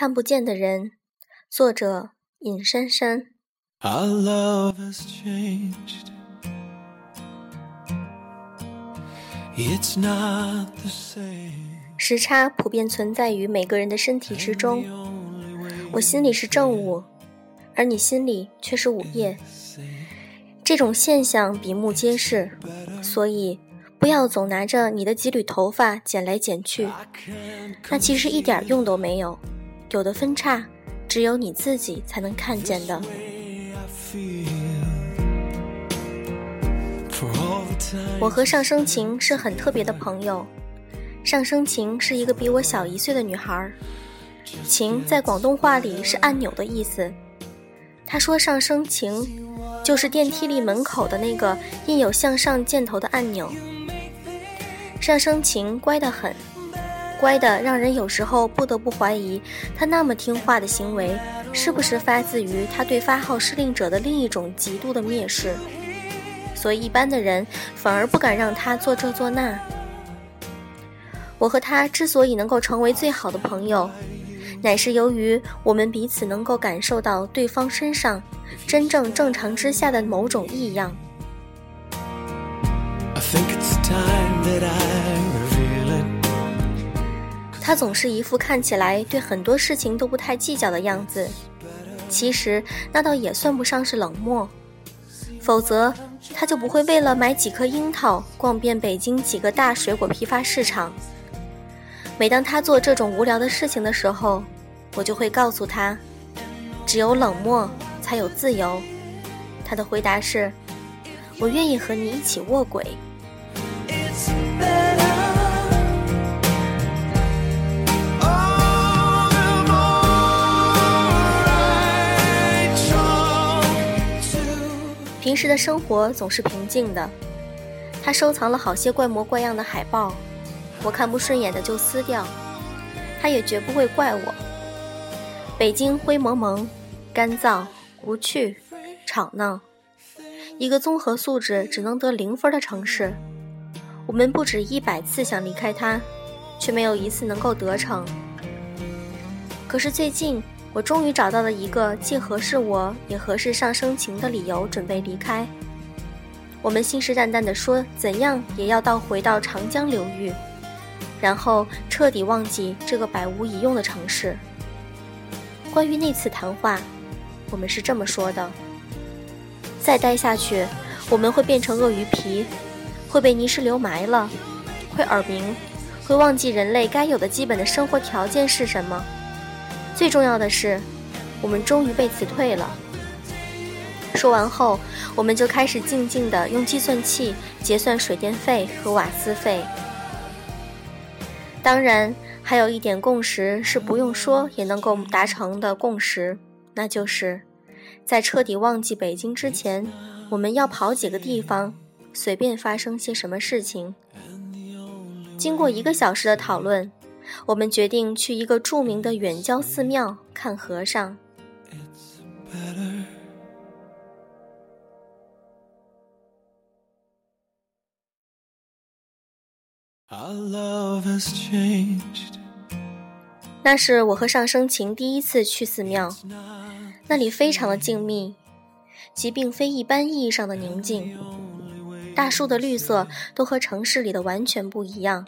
看不见的人，作者尹珊珊。时差普遍存在于每个人的身体之中。我心里是正午，而你心里却是午夜。这种现象比目皆是，所以不要总拿着你的几缕头发剪来剪去，那其实一点用都没有。有的分叉，只有你自己才能看见的。我和上升晴是很特别的朋友。上升晴是一个比我小一岁的女孩，晴在广东话里是按钮的意思。她说上升晴就是电梯里门口的那个印有向上箭头的按钮。上升晴乖得很。乖的让人有时候不得不怀疑，他那么听话的行为，是不是发自于他对发号施令者的另一种极度的蔑视？所以一般的人反而不敢让他做这做那。我和他之所以能够成为最好的朋友，乃是由于我们彼此能够感受到对方身上真正正常之下的某种异样。他总是一副看起来对很多事情都不太计较的样子，其实那倒也算不上是冷漠，否则他就不会为了买几颗樱桃逛遍北京几个大水果批发市场。每当他做这种无聊的事情的时候，我就会告诉他，只有冷漠才有自由。他的回答是：我愿意和你一起卧轨。平时的生活总是平静的。他收藏了好些怪模怪样的海报，我看不顺眼的就撕掉。他也绝不会怪我。北京灰蒙蒙、干燥、无趣、吵闹，一个综合素质只能得零分的城市。我们不止一百次想离开它，却没有一次能够得逞。可是最近。我终于找到了一个既合适我也合适上升情的理由，准备离开。我们信誓旦旦地说，怎样也要到回到长江流域，然后彻底忘记这个百无一用的城市。关于那次谈话，我们是这么说的：再待下去，我们会变成鳄鱼皮，会被泥石流埋了，会耳鸣，会忘记人类该有的基本的生活条件是什么。最重要的是，我们终于被辞退了。说完后，我们就开始静静地用计算器结算水电费和瓦斯费。当然，还有一点共识是不用说也能够达成的共识，那就是在彻底忘记北京之前，我们要跑几个地方，随便发生些什么事情。经过一个小时的讨论。我们决定去一个著名的远郊寺庙看和尚。那是我和上升晴第一次去寺庙，那里非常的静谧，即并非一般意义上的宁静。大树的绿色都和城市里的完全不一样。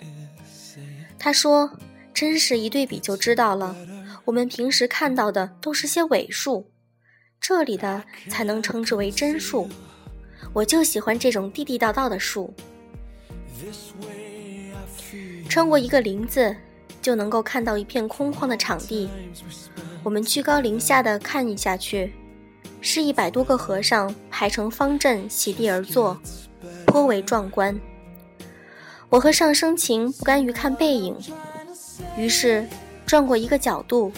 他说。真是一对比就知道了，我们平时看到的都是些伪树，这里的才能称之为真树。我就喜欢这种地地道道的树。穿过一个林子，就能够看到一片空旷的场地。我们居高临下的看下去，是一百多个和尚排成方阵席地而坐，颇为壮观。我和上升晴不甘于看背影。于是，转过一个角度。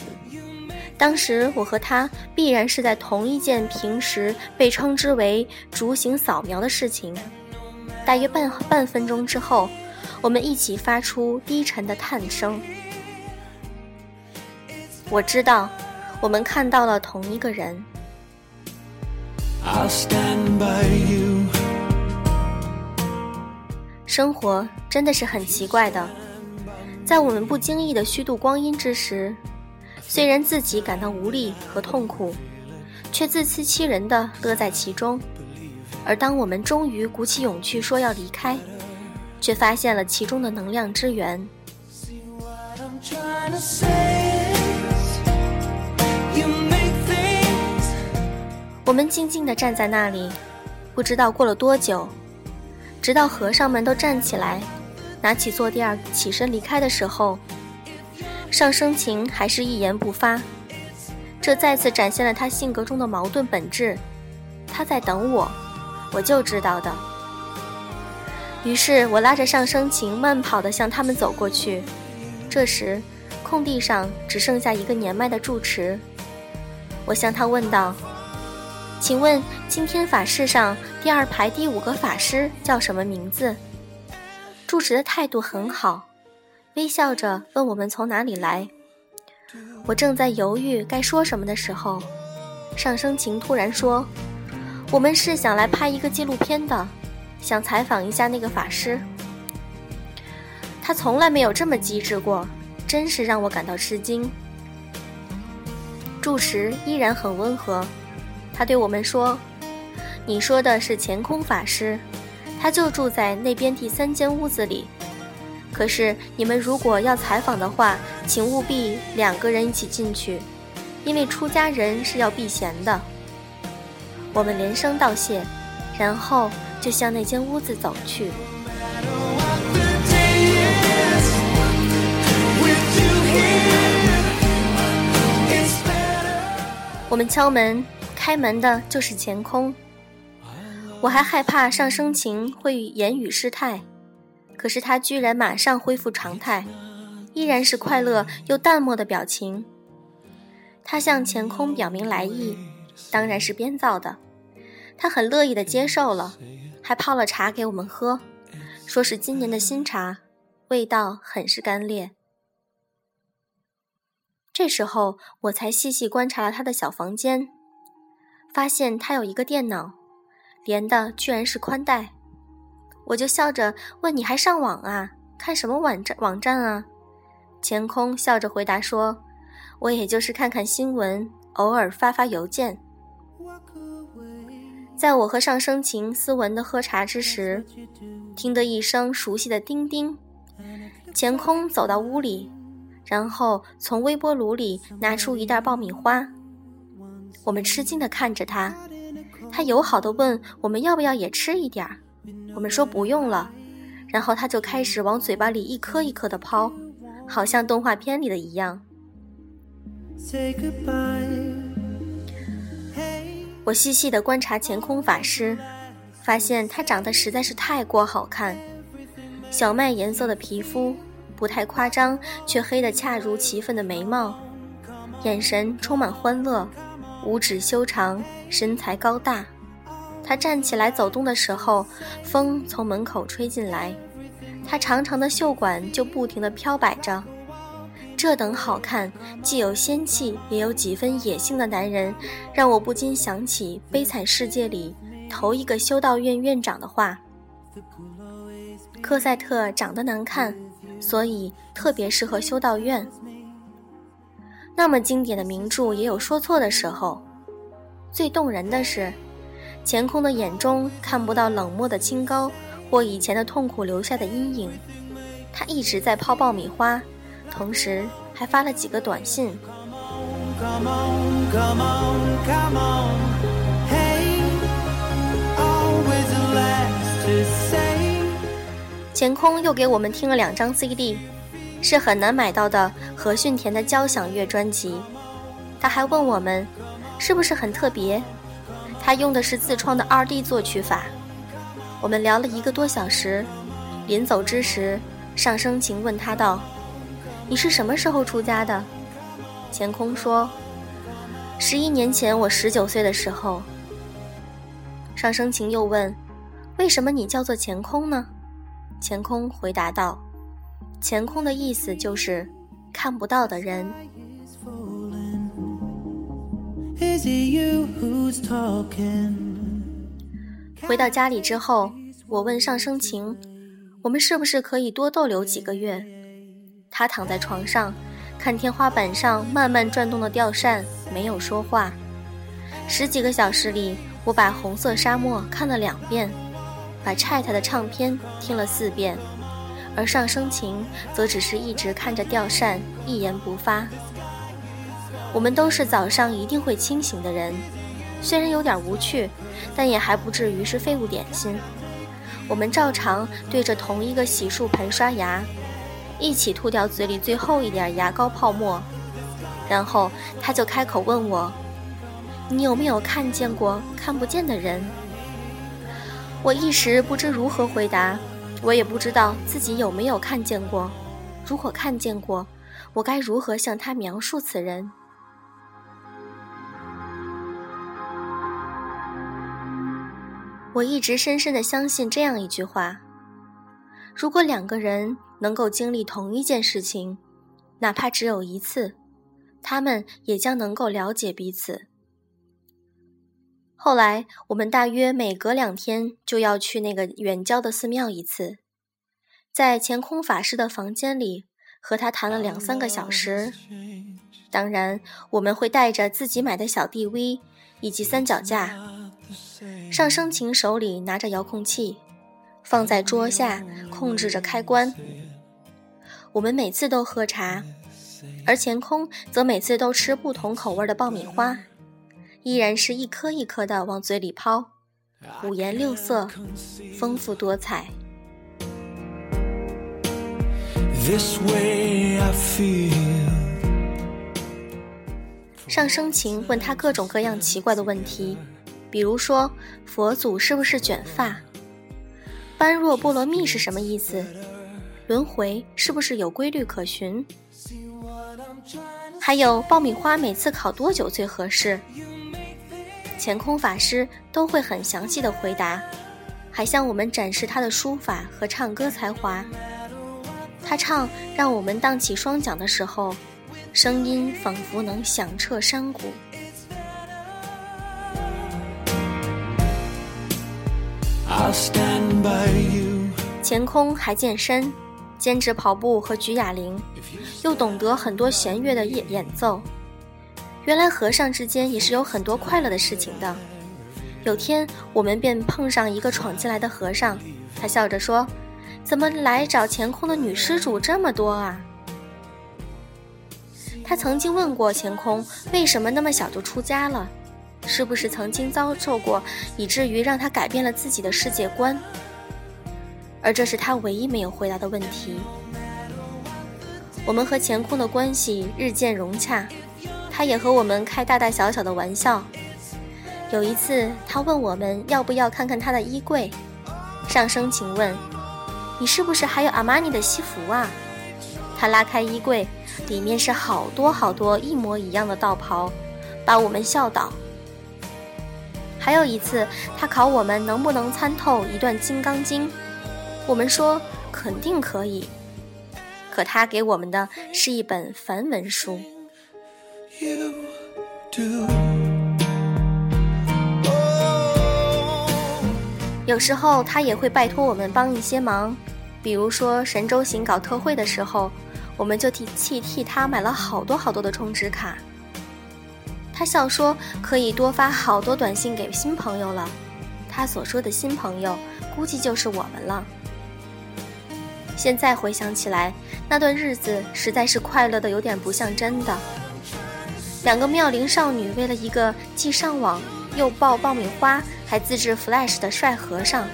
当时我和他必然是在同一件平时被称之为“逐行扫描”的事情。大约半半分钟之后，我们一起发出低沉的叹声。我知道，我们看到了同一个人。生活真的是很奇怪的。在我们不经意的虚度光阴之时，虽然自己感到无力和痛苦，却自欺欺人的乐在其中。而当我们终于鼓起勇气说要离开，却发现了其中的能量之源。我们静静地站在那里，不知道过了多久，直到和尚们都站起来，拿起坐垫起身离开的时候，上升晴还是一言不发。这再次展现了他性格中的矛盾本质。他在等我，我就知道的。于是我拉着上升晴慢跑地向他们走过去。这时，空地上只剩下一个年迈的住持。我向他问道。请问今天法事上第二排第五个法师叫什么名字？住持的态度很好，微笑着问我们从哪里来。我正在犹豫该说什么的时候，上升晴突然说：“我们是想来拍一个纪录片的，想采访一下那个法师。”他从来没有这么机智过，真是让我感到吃惊。住持依然很温和。他对我们说：“你说的是乾空法师，他就住在那边第三间屋子里。可是你们如果要采访的话，请务必两个人一起进去，因为出家人是要避嫌的。”我们连声道谢，然后就向那间屋子走去。我们敲门。开门的就是乾空，我还害怕上升晴会言语失态，可是他居然马上恢复常态，依然是快乐又淡漠的表情。他向乾空表明来意，当然是编造的，他很乐意的接受了，还泡了茶给我们喝，说是今年的新茶，味道很是干裂。这时候我才细细观察了他的小房间。发现他有一个电脑，连的居然是宽带，我就笑着问：“你还上网啊？看什么网站网站啊？”钱空笑着回答说：“我也就是看看新闻，偶尔发发邮件。”在我和上升晴斯文的喝茶之时，听得一声熟悉的叮叮，钱空走到屋里，然后从微波炉里拿出一袋爆米花。我们吃惊地看着他，他友好的问我们要不要也吃一点儿。我们说不用了，然后他就开始往嘴巴里一颗一颗的抛，好像动画片里的一样。我细细的观察乾空法师，发现他长得实在是太过好看，小麦颜色的皮肤，不太夸张却黑得恰如其分的眉毛，眼神充满欢乐。五指修长，身材高大。他站起来走动的时候，风从门口吹进来，他长长的袖管就不停地飘摆着。这等好看，既有仙气，也有几分野性的男人，让我不禁想起《悲惨世界》里头一个修道院院长的话：科赛特长得难看，所以特别适合修道院。那么经典的名著也有说错的时候。最动人的是，乾空的眼中看不到冷漠的清高或以前的痛苦留下的阴影。他一直在泡爆米花，同时还发了几个短信。乾空又给我们听了两张 CD。是很难买到的何训田的交响乐专辑，他还问我们，是不是很特别？他用的是自创的二 D 作曲法。我们聊了一个多小时，临走之时，上升晴问他道：“你是什么时候出家的？”乾空说：“十一年前，我十九岁的时候。”上升晴又问：“为什么你叫做乾空呢？”乾空回答道。乾空的意思就是看不到的人。回到家里之后，我问上升晴：“我们是不是可以多逗留几个月？”他躺在床上，看天花板上慢慢转动的吊扇，没有说话。十几个小时里，我把《红色沙漠》看了两遍，把 Chat 的唱片听了四遍，而上升晴则只是一直看着吊扇，一言不发。我们都是早上一定会清醒的人，虽然有点无趣，但也还不至于是废物点心。我们照常对着同一个洗漱盆刷牙，一起吐掉嘴里最后一点牙膏泡沫，然后他就开口问我。你有没有看见过看不见的人？我一时不知如何回答，我也不知道自己有没有看见过。如果看见过，我该如何向他描述此人？我一直深深的相信这样一句话：如果两个人能够经历同一件事情，哪怕只有一次，他们也将能够了解彼此。后来，我们大约每隔两天就要去那个远郊的寺庙一次，在乾空法师的房间里和他谈了两三个小时。当然，我们会带着自己买的小 DV 以及三脚架，上升琴手里拿着遥控器，放在桌下控制着开关。我们每次都喝茶，而乾空则每次都吃不同口味的爆米花。依然是一颗一颗的往嘴里抛，五颜六色，丰富多彩。上升琴问他各种各样奇怪的问题，比如说佛祖是不是卷发？般若波罗蜜是什么意思？轮回是不是有规律可循？还有爆米花每次烤多久最合适？乾空法师都会很详细的回答，还向我们展示他的书法和唱歌才华。他唱《让我们荡起双桨》的时候，声音仿佛能响彻山谷。乾空还健身，兼职跑步和举哑铃，又懂得很多弦乐的演演奏。原来和尚之间也是有很多快乐的事情的。有天，我们便碰上一个闯进来的和尚，他笑着说：“怎么来找乾空的女施主这么多啊？”他曾经问过乾空，为什么那么小就出家了？是不是曾经遭受过，以至于让他改变了自己的世界观？而这是他唯一没有回答的问题。我们和乾空的关系日渐融洽。他也和我们开大大小小的玩笑。有一次，他问我们要不要看看他的衣柜。上升，请问，你是不是还有阿玛尼的西服啊？他拉开衣柜，里面是好多好多一模一样的道袍，把我们笑倒。还有一次，他考我们能不能参透一段《金刚经》，我们说肯定可以。可他给我们的是一本梵文书。有时候他也会拜托我们帮一些忙，比如说神州行搞特惠的时候，我们就替替替他买了好多好多的充值卡。他笑说可以多发好多短信给新朋友了，他所说的新朋友估计就是我们了。现在回想起来，那段日子实在是快乐的有点不像真的。两个妙龄少女为了一个既上网又爆爆米花还自制 Flash 的帅和尚，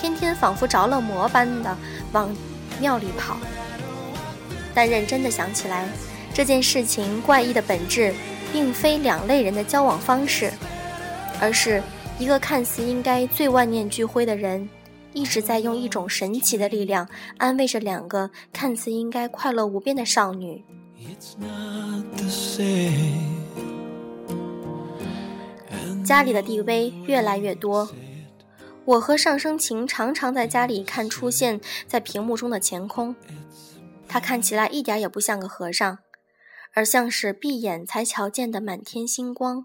天天仿佛着了魔般的往庙里跑。但认真的想起来，这件事情怪异的本质，并非两类人的交往方式，而是一个看似应该最万念俱灰的人，一直在用一种神奇的力量安慰着两个看似应该快乐无边的少女。家里的地位越来越多，我和上升琴常常在家里看出现在屏幕中的乾空，他看起来一点也不像个和尚，而像是闭眼才瞧见的满天星光。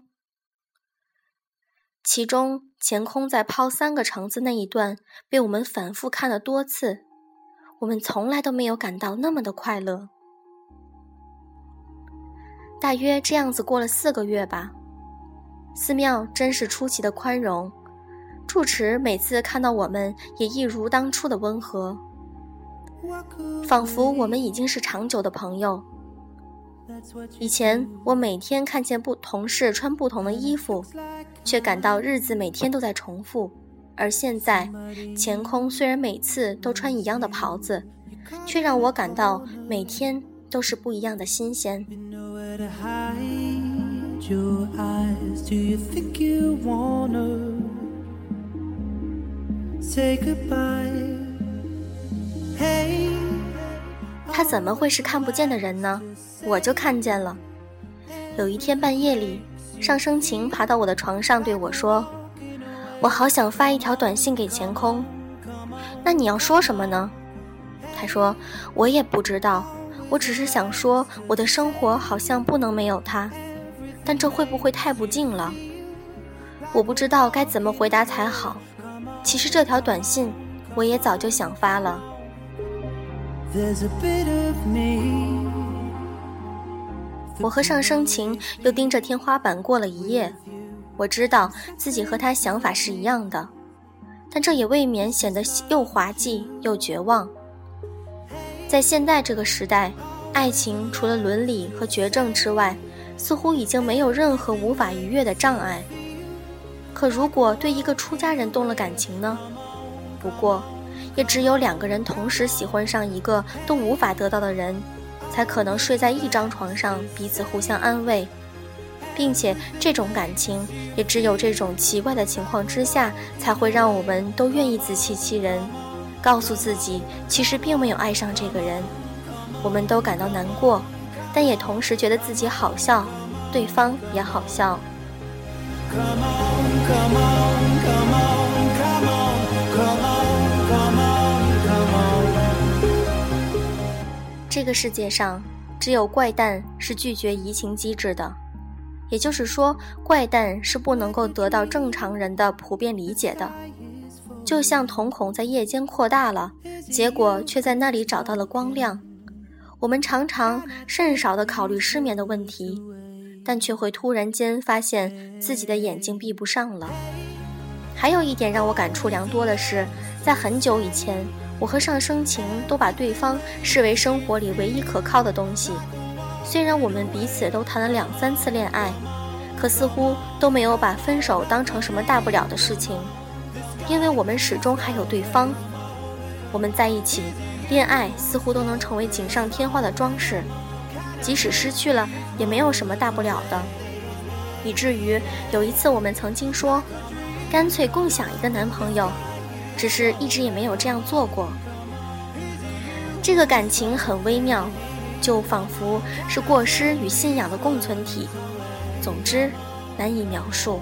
其中乾空在抛三个橙子那一段被我们反复看了多次，我们从来都没有感到那么的快乐。大约这样子过了四个月吧。寺庙真是出奇的宽容，住持每次看到我们也一如当初的温和，仿佛我们已经是长久的朋友。以前我每天看见不同事穿不同的衣服，却感到日子每天都在重复；而现在，乾空虽然每次都穿一样的袍子，却让我感到每天。都是不一样的新鲜。他怎么会是看不见的人呢？我就看见了。有一天半夜里，上升晴爬到我的床上对我说：“我好想发一条短信给钱空。”那你要说什么呢？他说：“我也不知道。”我只是想说，我的生活好像不能没有他，但这会不会太不敬了？我不知道该怎么回答才好。其实这条短信我也早就想发了。我和上升晴又盯着天花板过了一夜。我知道自己和他想法是一样的，但这也未免显得又滑稽又绝望。在现在这个时代，爱情除了伦理和绝症之外，似乎已经没有任何无法逾越的障碍。可如果对一个出家人动了感情呢？不过，也只有两个人同时喜欢上一个都无法得到的人，才可能睡在一张床上，彼此互相安慰，并且这种感情也只有这种奇怪的情况之下，才会让我们都愿意自欺欺人。告诉自己，其实并没有爱上这个人，我们都感到难过，但也同时觉得自己好笑，对方也好笑。这个世界上，只有怪诞是拒绝移情机制的，也就是说，怪诞是不能够得到正常人的普遍理解的。就像瞳孔在夜间扩大了，结果却在那里找到了光亮。我们常常甚少地考虑失眠的问题，但却会突然间发现自己的眼睛闭不上了。还有一点让我感触良多的是，在很久以前，我和上升晴都把对方视为生活里唯一可靠的东西。虽然我们彼此都谈了两三次恋爱，可似乎都没有把分手当成什么大不了的事情。因为我们始终还有对方，我们在一起，恋爱似乎都能成为锦上添花的装饰，即使失去了，也没有什么大不了的。以至于有一次，我们曾经说，干脆共享一个男朋友，只是一直也没有这样做过。这个感情很微妙，就仿佛是过失与信仰的共存体。总之，难以描述。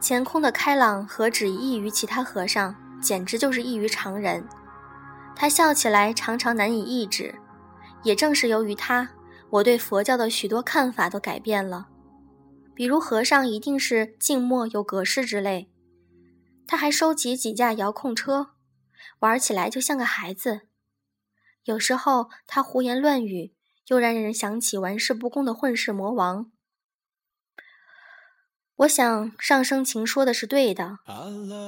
乾空的开朗何止异于其他和尚，简直就是异于常人。他笑起来常常难以抑制，也正是由于他，我对佛教的许多看法都改变了。比如和尚一定是静默有格式之类。他还收集几架遥控车，玩起来就像个孩子。有时候他胡言乱语，又让人想起玩世不恭的混世魔王。我想上升情说的是对的，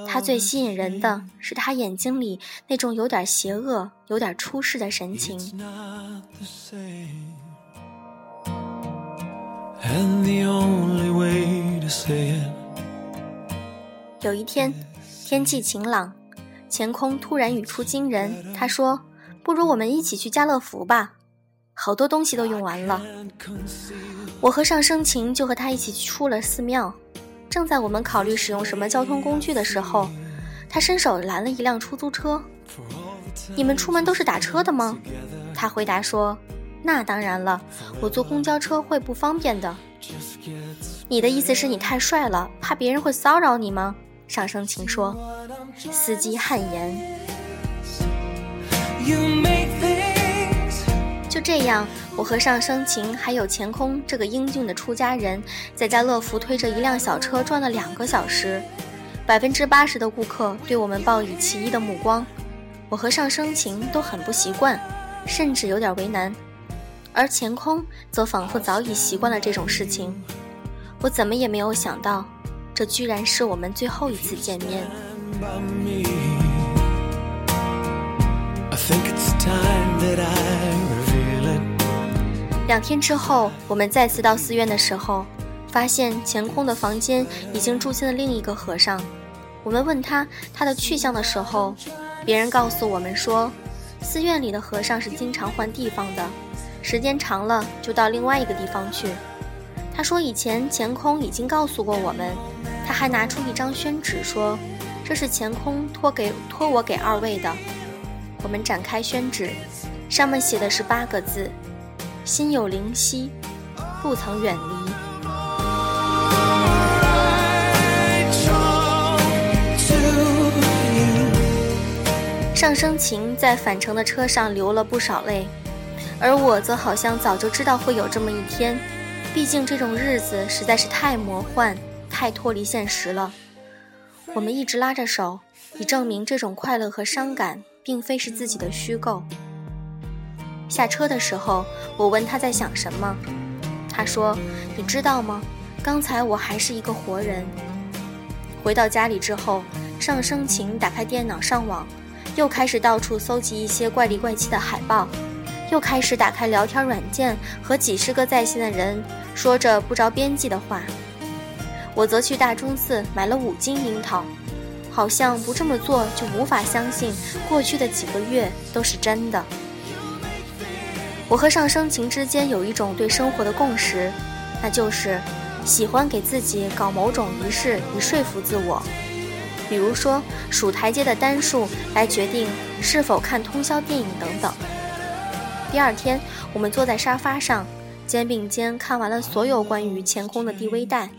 他最吸引人的是他眼睛里那种有点邪恶、有点出世的神情。有一天，天气晴朗，前空突然语出惊人，他说：“不如我们一起去家乐福吧，好多东西都用完了。”我和上升晴就和他一起出了寺庙。正在我们考虑使用什么交通工具的时候，他伸手拦了一辆出租车。你们出门都是打车的吗？他回答说：“那当然了，我坐公交车会不方便的。”你的意思是你太帅了，怕别人会骚扰你吗？上升晴说。司机汗颜。就这样，我和上升晴还有乾空这个英俊的出家人，在家乐福推着一辆小车转了两个小时。百分之八十的顾客对我们报以奇异的目光。我和上升晴都很不习惯，甚至有点为难，而钱空则仿佛早已习惯了这种事情。我怎么也没有想到，这居然是我们最后一次见面。两天之后，我们再次到寺院的时候，发现钱空的房间已经住进了另一个和尚。我们问他他的去向的时候，别人告诉我们说，寺院里的和尚是经常换地方的，时间长了就到另外一个地方去。他说以前钱空已经告诉过我们，他还拿出一张宣纸说，这是钱空托给托我给二位的。我们展开宣纸，上面写的是八个字。心有灵犀，不曾远离。上升晴在返程的车上流了不少泪，而我则好像早就知道会有这么一天。毕竟这种日子实在是太魔幻、太脱离现实了。我们一直拉着手，以证明这种快乐和伤感并非是自己的虚构。下车的时候，我问他在想什么，他说：“你知道吗？刚才我还是一个活人。”回到家里之后，上升晴打开电脑上网，又开始到处搜集一些怪里怪气的海报，又开始打开聊天软件和几十个在线的人说着不着边际的话。我则去大钟寺买了五斤樱桃，好像不这么做就无法相信过去的几个月都是真的。我和上升晴之间有一种对生活的共识，那就是喜欢给自己搞某种仪式以说服自我，比如说数台阶的单数来决定是否看通宵电影等等。第二天，我们坐在沙发上，肩并肩看完了所有关于前空的 DV 带，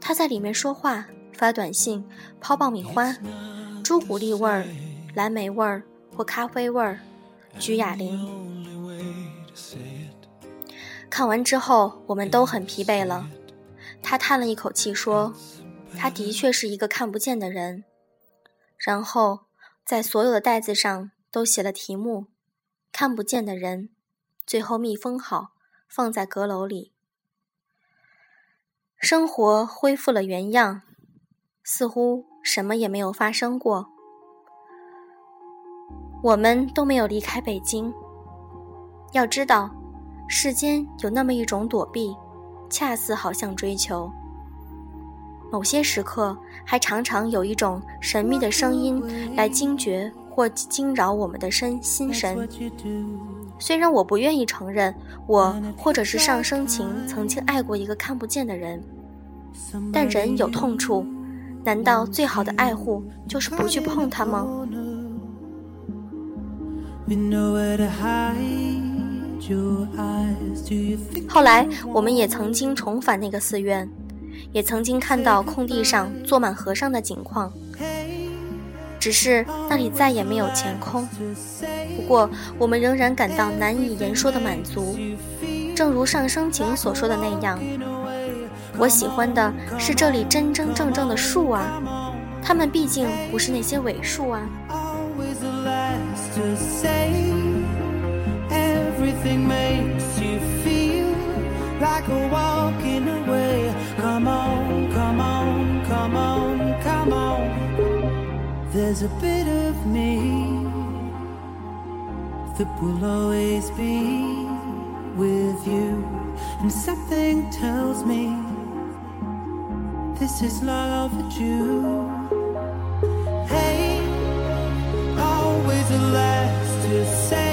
他在里面说话、发短信、抛爆米花，朱古力味儿、蓝莓味儿或咖啡味儿，举哑铃。看完之后，我们都很疲惫了。他叹了一口气说：“他的确是一个看不见的人。”然后在所有的袋子上都写了题目：“看不见的人。”最后密封好，放在阁楼里。生活恢复了原样，似乎什么也没有发生过。我们都没有离开北京。要知道。世间有那么一种躲避，恰似好像追求。某些时刻，还常常有一种神秘的声音来惊觉或惊扰我们的身心神。虽然我不愿意承认，我或者是上升情曾经爱过一个看不见的人，但人有痛处，难道最好的爱护就是不去碰它吗？后来，我们也曾经重返那个寺院，也曾经看到空地上坐满和尚的景况。只是那里再也没有钱空。不过，我们仍然感到难以言说的满足。正如上升景所说的那样，我喜欢的是这里真真正正的树啊，它们毕竟不是那些伪树啊。Everything makes you feel like a walking away. Come on, There's a bit of me that will always be with you. And something tells me this is love overdue. Hey, always the last to say.